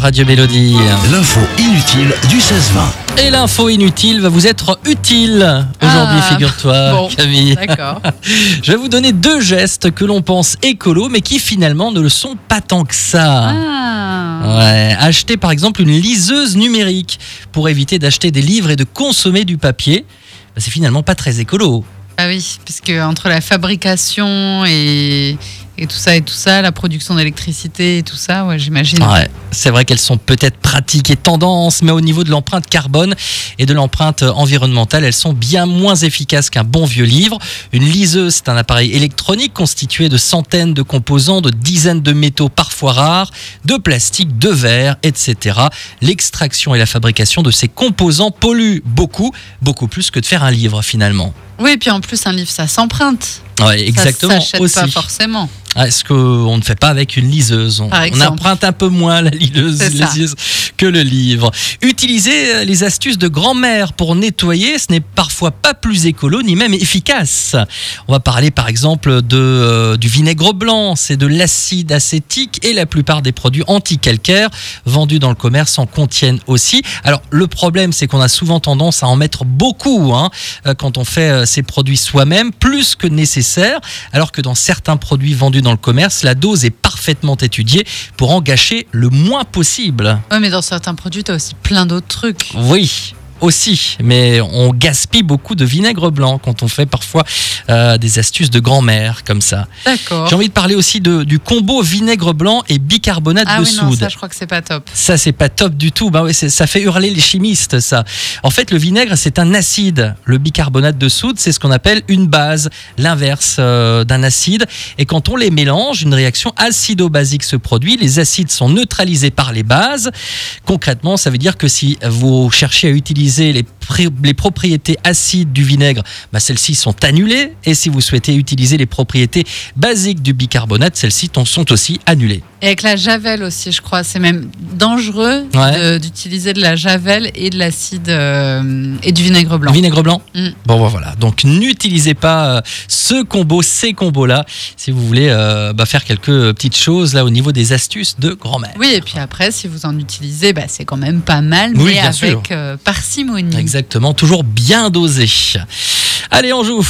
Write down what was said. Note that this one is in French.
Radio Mélodie. L'info inutile du 16-20. Et l'info inutile va vous être utile aujourd'hui, Ah, figure-toi, bon. Camille. D'accord. Je vais vous donner deux gestes que l'on pense écolo, mais qui finalement ne le sont pas tant que ça. Ah. Ouais, acheter par exemple une liseuse numérique pour éviter d'acheter des livres et de consommer du papier. Bah, C'est finalement pas très écolo. Ah oui, puisque entre la fabrication et, et tout ça et tout ça, la production d'électricité et tout ça, ouais, j'imagine. Ouais, c'est vrai qu'elles sont peut-être pratiques et tendances, mais au niveau de l'empreinte carbone et de l'empreinte environnementale, elles sont bien moins efficaces qu'un bon vieux livre. Une liseuse, c'est un appareil électronique constitué de centaines de composants, de dizaines de métaux parfois rares, de plastique, de verre, etc. L'extraction et la fabrication de ces composants polluent beaucoup, beaucoup plus que de faire un livre finalement. Oui, et puis en plus, un livre, ça s'emprunte. Ouais, exactement. Ça s'achète pas forcément. Ah, ce qu'on ne fait pas avec une liseuse. On, on emprunte un peu moins la liseuse, que le livre. Utiliser euh, les astuces de grand-mère pour nettoyer, ce n'est parfois pas plus écolo ni même efficace. On va parler par exemple de, euh, du vinaigre blanc, c'est de l'acide acétique et la plupart des produits anticalcaires vendus dans le commerce en contiennent aussi. Alors le problème, c'est qu'on a souvent tendance à en mettre beaucoup hein, euh, quand on fait ces produits soi-même, plus que nécessaire, alors que dans certains produits vendus dans le commerce, la dose est parfaitement étudiée pour en gâcher le moins possible. Ouais, mais dans certains produits, tu as aussi plein d'autres trucs. Oui. Aussi, mais on gaspille beaucoup de vinaigre blanc quand on fait parfois euh, des astuces de grand-mère comme ça. D'accord. J'ai envie de parler aussi de, du combo vinaigre blanc et bicarbonate Ah de oui, non, soude. ça, je crois que c'est pas top. Ça, c'est pas top du tout. Bah c'est- ça fait hurler les chimistes, ça. En fait, le vinaigre, c'est un acide. Le bicarbonate de soude, c'est ce qu'on appelle une base, l'inverse euh, d'un acide. Et quand on les mélange, une réaction acido-basique se produit. Les acides sont neutralisés par les bases. Concrètement, ça veut dire que si vous cherchez à utiliser les, pré- les propriétés acides du vinaigre, bah, celles-ci sont annulées. Et si vous souhaitez utiliser les propriétés basiques du bicarbonate, celles-ci sont aussi annulées. Et avec la javel aussi, je crois. C'est même dangereux Ouais. d'utiliser de la javel et de l'acide euh, et du vinaigre blanc. Vinaigre blanc Mm. Bon, bah, voilà. Donc, n'utilisez pas euh, ce combo, ces combos-là, si vous voulez euh, bah, faire quelques petites choses là au niveau des astuces de grand-mère. Oui, et puis après, si vous en utilisez, bah, c'est quand même pas mal, mais avec parcimonie. Toujours bien dosé. Allez, on joue.